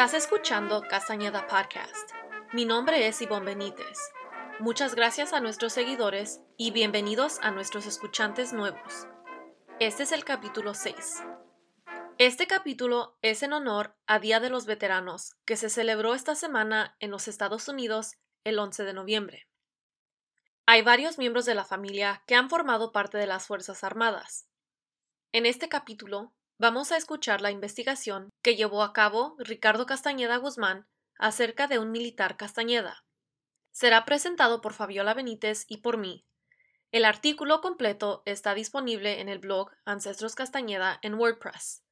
Estás escuchando Castañeda Podcast. Mi nombre es Ivonne Benítez. Muchas gracias a nuestros seguidores y bienvenidos a nuestros escuchantes nuevos. Este es el capítulo 6. Este capítulo es en honor a Día de los Veteranos, que se celebró esta semana en los Estados Unidos el 11 de noviembre. Hay varios miembros de la familia que han formado parte de las Fuerzas Armadas. En este capítulo vamos a escuchar la investigación que llevó a cabo Ricardo Castañeda Guzmán acerca de un militar Castañeda. Será presentado por Fabiola Benítez y por mí. El artículo completo está disponible en el blog Ancestros Castañeda en WordPress.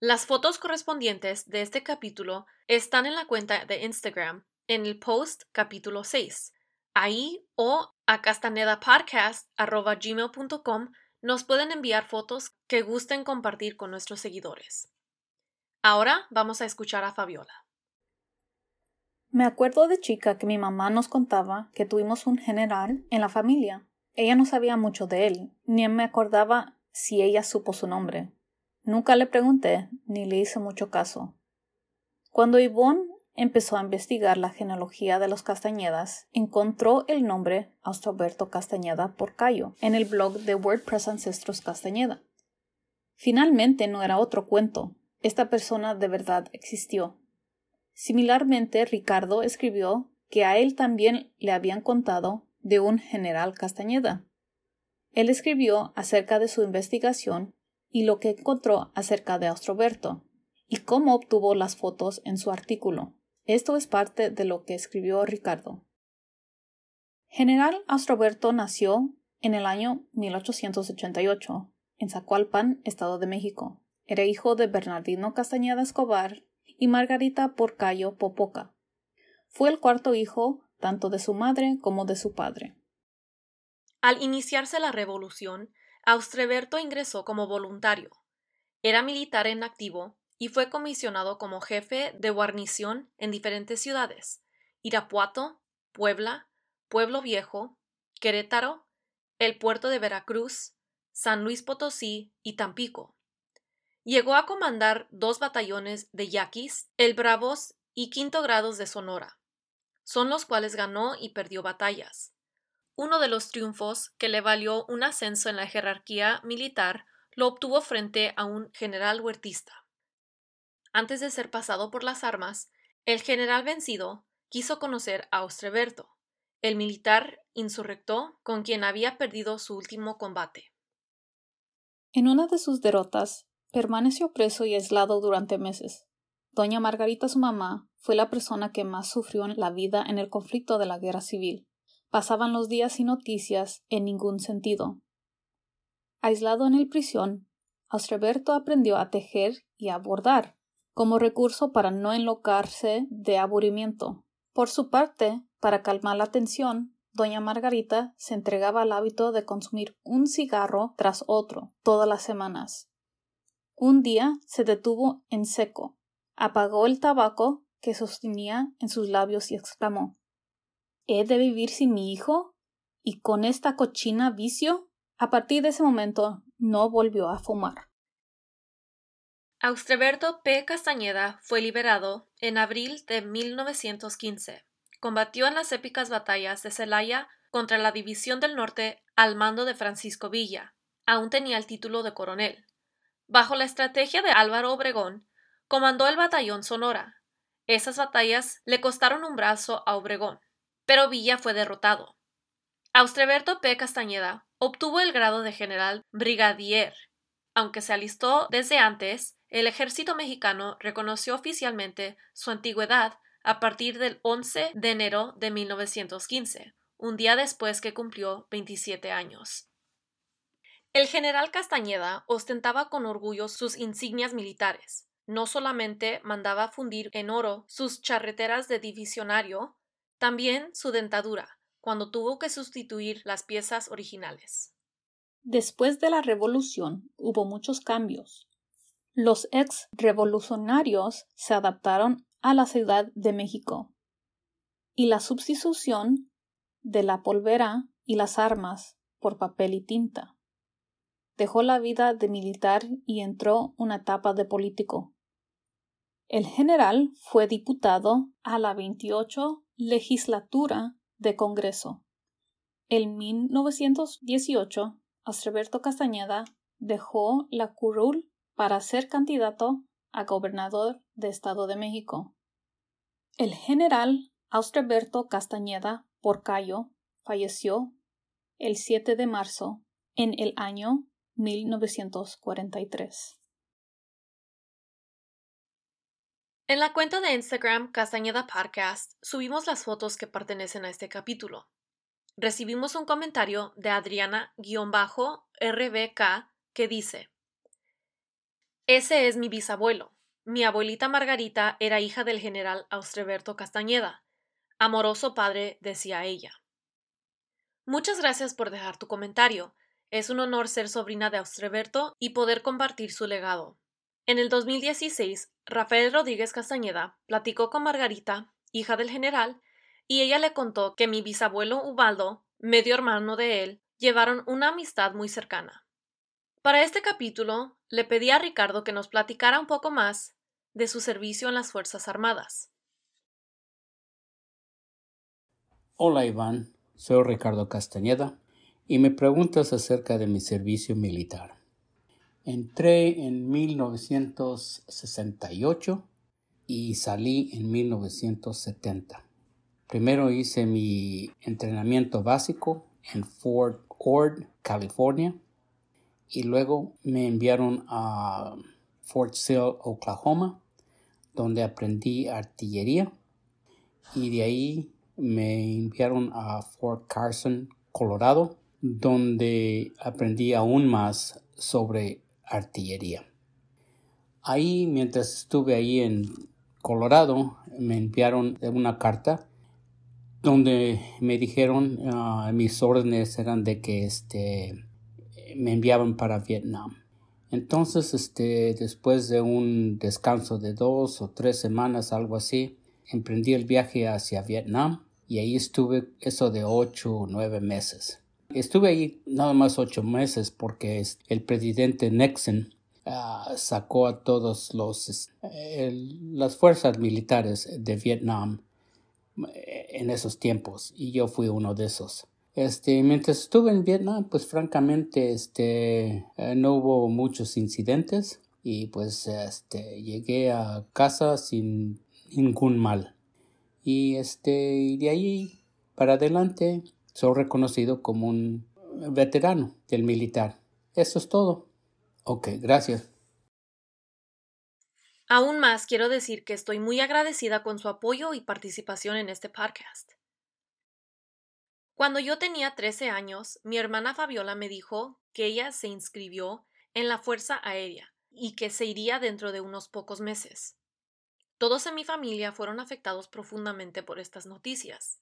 Las fotos correspondientes de este capítulo están en la cuenta de Instagram en el post capítulo 6. Ahí o a castanedapodcast.gmail.com nos pueden enviar fotos que gusten compartir con nuestros seguidores. Ahora vamos a escuchar a Fabiola. Me acuerdo de chica que mi mamá nos contaba que tuvimos un general en la familia. Ella no sabía mucho de él, ni me acordaba si ella supo su nombre. Nunca le pregunté ni le hice mucho caso. Cuando Yvonne empezó a investigar la genealogía de los Castañedas, encontró el nombre Austroberto Castañeda Porcayo en el blog de WordPress Ancestros Castañeda. Finalmente no era otro cuento, esta persona de verdad existió. Similarmente, Ricardo escribió que a él también le habían contado de un general Castañeda. Él escribió acerca de su investigación y lo que encontró acerca de Austroberto, y cómo obtuvo las fotos en su artículo. Esto es parte de lo que escribió Ricardo. General Austroberto nació en el año 1888 en Zacualpan, Estado de México. Era hijo de Bernardino Castañeda Escobar y Margarita Porcayo Popoca. Fue el cuarto hijo tanto de su madre como de su padre. Al iniciarse la revolución, Austreberto ingresó como voluntario. Era militar en activo y fue comisionado como jefe de guarnición en diferentes ciudades: Irapuato, Puebla, Pueblo Viejo, Querétaro, el puerto de Veracruz, San Luis Potosí y Tampico. Llegó a comandar dos batallones de yaquis, el Bravos y Quinto Grados de Sonora. Son los cuales ganó y perdió batallas. Uno de los triunfos que le valió un ascenso en la jerarquía militar lo obtuvo frente a un general huertista. Antes de ser pasado por las armas, el general vencido quiso conocer a Austreberto, el militar insurrecto con quien había perdido su último combate. En una de sus derrotas, permaneció preso y aislado durante meses. Doña Margarita, su mamá, fue la persona que más sufrió en la vida en el conflicto de la guerra civil. Pasaban los días sin noticias en ningún sentido. Aislado en el prisión, Austreberto aprendió a tejer y a bordar, como recurso para no enlocarse de aburrimiento. Por su parte, para calmar la tensión, doña Margarita se entregaba al hábito de consumir un cigarro tras otro todas las semanas. Un día se detuvo en seco, apagó el tabaco que sostenía en sus labios y exclamó ¿He de vivir sin mi hijo? ¿Y con esta cochina vicio? A partir de ese momento no volvió a fumar. Austreberto P. Castañeda fue liberado en abril de 1915. Combatió en las épicas batallas de Celaya contra la División del Norte al mando de Francisco Villa. Aún tenía el título de coronel. Bajo la estrategia de Álvaro Obregón, comandó el batallón Sonora. Esas batallas le costaron un brazo a Obregón pero Villa fue derrotado. Austreberto P. Castañeda obtuvo el grado de general brigadier. Aunque se alistó desde antes, el ejército mexicano reconoció oficialmente su antigüedad a partir del 11 de enero de 1915, un día después que cumplió 27 años. El general Castañeda ostentaba con orgullo sus insignias militares. No solamente mandaba fundir en oro sus charreteras de divisionario, también su dentadura, cuando tuvo que sustituir las piezas originales. Después de la revolución hubo muchos cambios. Los ex revolucionarios se adaptaron a la Ciudad de México y la sustitución de la polvera y las armas por papel y tinta. Dejó la vida de militar y entró una etapa de político. El general fue diputado a la 28 legislatura de Congreso. En 1918, Austreberto Castañeda dejó la curul para ser candidato a gobernador de Estado de México. El general Austreberto Castañeda Porcayo falleció el 7 de marzo en el año 1943. En la cuenta de Instagram Castañeda Podcast subimos las fotos que pertenecen a este capítulo. Recibimos un comentario de Adriana-RBK que dice: Ese es mi bisabuelo. Mi abuelita Margarita era hija del general Austreberto Castañeda. Amoroso padre, decía ella. Muchas gracias por dejar tu comentario. Es un honor ser sobrina de Austreberto y poder compartir su legado. En el 2016, Rafael Rodríguez Castañeda platicó con Margarita, hija del general, y ella le contó que mi bisabuelo Ubaldo, medio hermano de él, llevaron una amistad muy cercana. Para este capítulo, le pedí a Ricardo que nos platicara un poco más de su servicio en las Fuerzas Armadas. Hola Iván, soy Ricardo Castañeda y me preguntas acerca de mi servicio militar. Entré en 1968 y salí en 1970. Primero hice mi entrenamiento básico en Fort Ord, California, y luego me enviaron a Fort Sill, Oklahoma, donde aprendí artillería, y de ahí me enviaron a Fort Carson, Colorado, donde aprendí aún más sobre artillería. Ahí, mientras estuve ahí en Colorado, me enviaron una carta donde me dijeron ah, mis órdenes eran de que este me enviaban para Vietnam. Entonces, este, después de un descanso de dos o tres semanas, algo así, emprendí el viaje hacia Vietnam y ahí estuve eso de ocho o nueve meses. Estuve ahí nada más ocho meses porque el presidente Nixon ah, sacó a todos los las fuerzas militares de Vietnam en esos tiempos y yo fui uno de esos. Este, mientras estuve en Vietnam, pues francamente, este, eh, no hubo muchos incidentes y pues este, llegué a casa sin ningún mal. Y este, de ahí para adelante soy reconocido como un veterano del militar. Eso es todo. Ok, gracias. Aún más quiero decir que estoy muy agradecida con su apoyo y participación en este podcast. Cuando yo tenía 13 años, mi hermana Fabiola me dijo que ella se inscribió en la Fuerza Aérea y que se iría dentro de unos pocos meses. Todos en mi familia fueron afectados profundamente por estas noticias.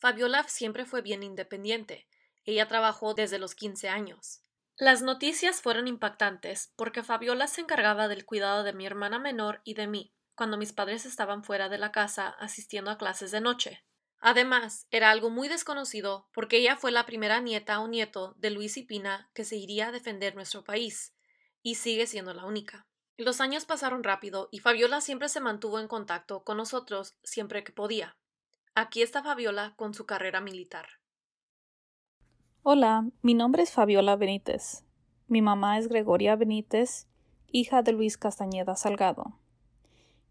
Fabiola siempre fue bien independiente. Ella trabajó desde los 15 años. Las noticias fueron impactantes porque Fabiola se encargaba del cuidado de mi hermana menor y de mí, cuando mis padres estaban fuera de la casa asistiendo a clases de noche. Además, era algo muy desconocido porque ella fue la primera nieta o nieto de Luis y Pina que se iría a defender nuestro país, y sigue siendo la única. Los años pasaron rápido y Fabiola siempre se mantuvo en contacto con nosotros siempre que podía. Aquí está Fabiola con su carrera militar. Hola, mi nombre es Fabiola Benítez. Mi mamá es Gregoria Benítez, hija de Luis Castañeda Salgado.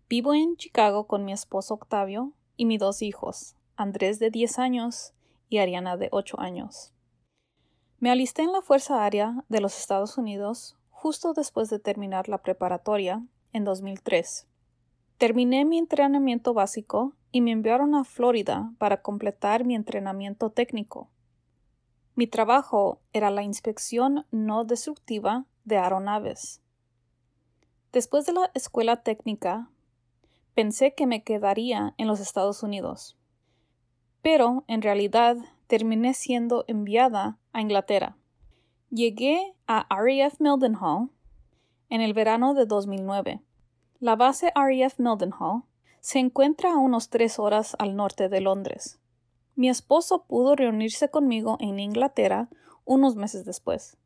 Vivo en Chicago con mi esposo Octavio y mis dos hijos, Andrés de 10 años y Ariana de 8 años. Me alisté en la Fuerza Aérea de los Estados Unidos justo después de terminar la preparatoria en 2003. Terminé mi entrenamiento básico y me enviaron a Florida para completar mi entrenamiento técnico. Mi trabajo era la inspección no destructiva de aeronaves. Después de la escuela técnica, pensé que me quedaría en los Estados Unidos. Pero, en realidad, terminé siendo enviada a Inglaterra. Llegué a RAF Mildenhall en el verano de 2009. La base RAF Mildenhall se encuentra a unos tres horas al norte de Londres. Mi esposo pudo reunirse conmigo en Inglaterra unos meses después.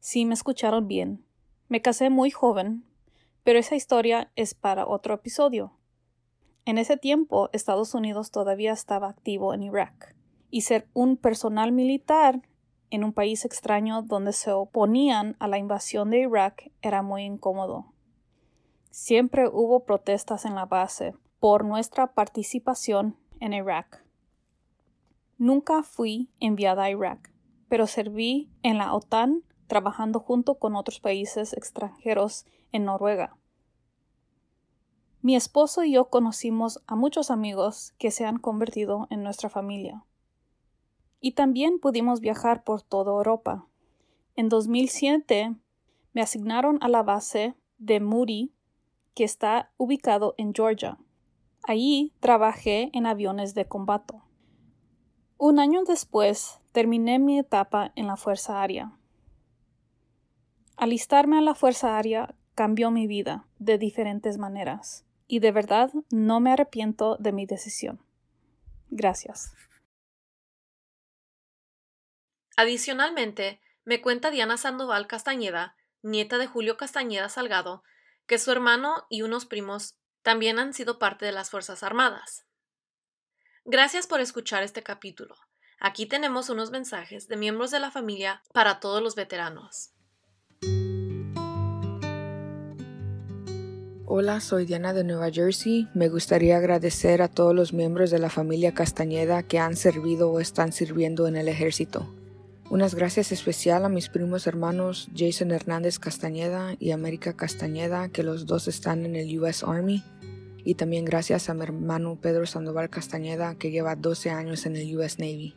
Sí me escucharon bien. Me casé muy joven, Pero esa historia es para otro episodio. En ese tiempo, Estados Unidos todavía estaba activo en Irak, y ser un personal militar en un país extraño donde se oponían a la invasión de Irak era muy incómodo. Siempre hubo protestas en la base por nuestra participación en Irak. Nunca fui enviada a Irak, pero serví en la OTAN trabajando junto con otros países extranjeros en Noruega. Mi esposo y yo conocimos a muchos amigos que se han convertido en nuestra familia. Y también pudimos viajar por toda Europa. En 2007 me asignaron a la base de Moody, que está ubicado en Georgia. Allí trabajé en aviones de combate. Un año después terminé mi etapa en la Fuerza Aérea. Alistarme a la Fuerza Aérea cambió mi vida de diferentes maneras y de verdad no me arrepiento de mi decisión. Gracias. Adicionalmente, me cuenta Diana Sandoval Castañeda, nieta de Julio Castañeda Salgado, que su hermano y unos primos también han sido parte de las Fuerzas Armadas. Gracias por escuchar este capítulo. Aquí tenemos unos mensajes de miembros de la familia para todos los veteranos. Hola, soy Diana de Nueva Jersey. Me gustaría agradecer a todos los miembros de la familia Castañeda que han servido o están sirviendo en el ejército. Unas gracias especial a mis primos hermanos Jason Hernández Castañeda y América Castañeda, que los dos están en el US Army. Y también gracias a mi hermano Pedro Sandoval Castañeda, que lleva 12 años en el US Navy.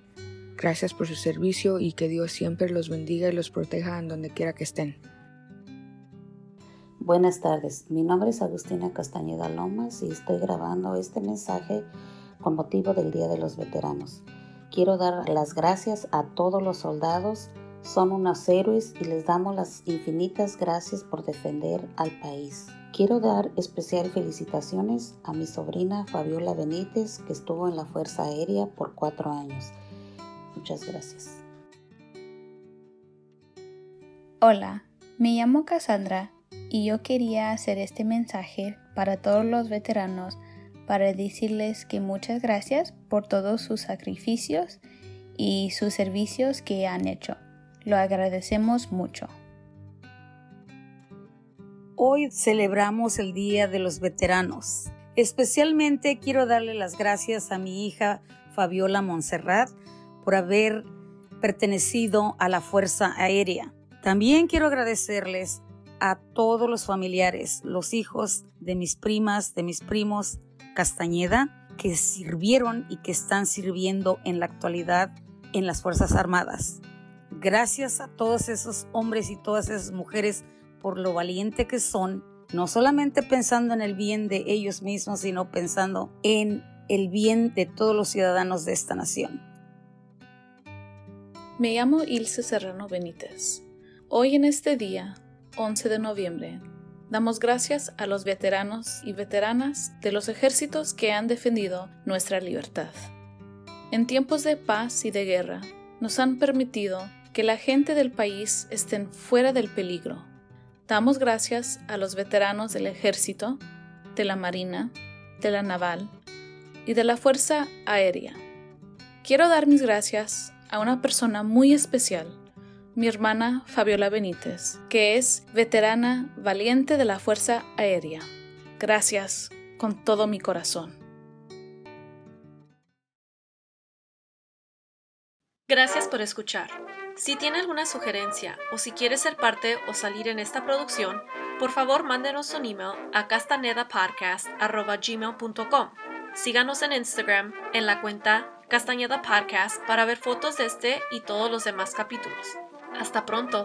Gracias por su servicio y que Dios siempre los bendiga y los proteja en donde quiera que estén. Buenas tardes, mi nombre es Agustina Castañeda Lomas y estoy grabando este mensaje con motivo del Día de los Veteranos. Quiero dar las gracias a todos los soldados, son unos héroes y les damos las infinitas gracias por defender al país. Quiero dar especial felicitaciones a mi sobrina Fabiola Benítez, que estuvo en la Fuerza Aérea por cuatro años. Muchas gracias. Hola, me llamo Cassandra y yo quería hacer este mensaje para todos los veteranos para decirles que muchas gracias por todos sus sacrificios y sus servicios que han hecho. Lo agradecemos mucho. Hoy celebramos el Día de los Veteranos. Especialmente quiero darle las gracias a mi hija Fabiola Montserrat por haber pertenecido a la Fuerza Aérea. También quiero agradecerles a todos los familiares, los hijos de mis primas, de mis primos Castañeda, que sirvieron y que están sirviendo en la actualidad en las Fuerzas Armadas. Gracias a todos esos hombres y todas esas mujeres por lo valiente que son, no solamente pensando en el bien de ellos mismos, sino pensando en el bien de todos los ciudadanos de esta nación. Me llamo Ilse Serrano Benítez. Hoy en este día 11 de noviembre. Damos gracias a los veteranos y veteranas de los ejércitos que han defendido nuestra libertad. En tiempos de paz y de guerra, nos han permitido que la gente del país estén fuera del peligro. Damos gracias a los veteranos del ejército, de la marina, de la naval y de la fuerza aérea. Quiero dar mis gracias a una persona muy especial mi hermana Fabiola Benítez, que es veterana valiente de la Fuerza Aérea. Gracias con todo mi corazón. Gracias por escuchar. Si tiene alguna sugerencia o si quiere ser parte o salir en esta producción, por favor mándenos un email a castanedapodcast.gmail.com. Síganos en Instagram en la cuenta Castañeda Podcast para ver fotos de este y todos los demás capítulos. Hasta pronto.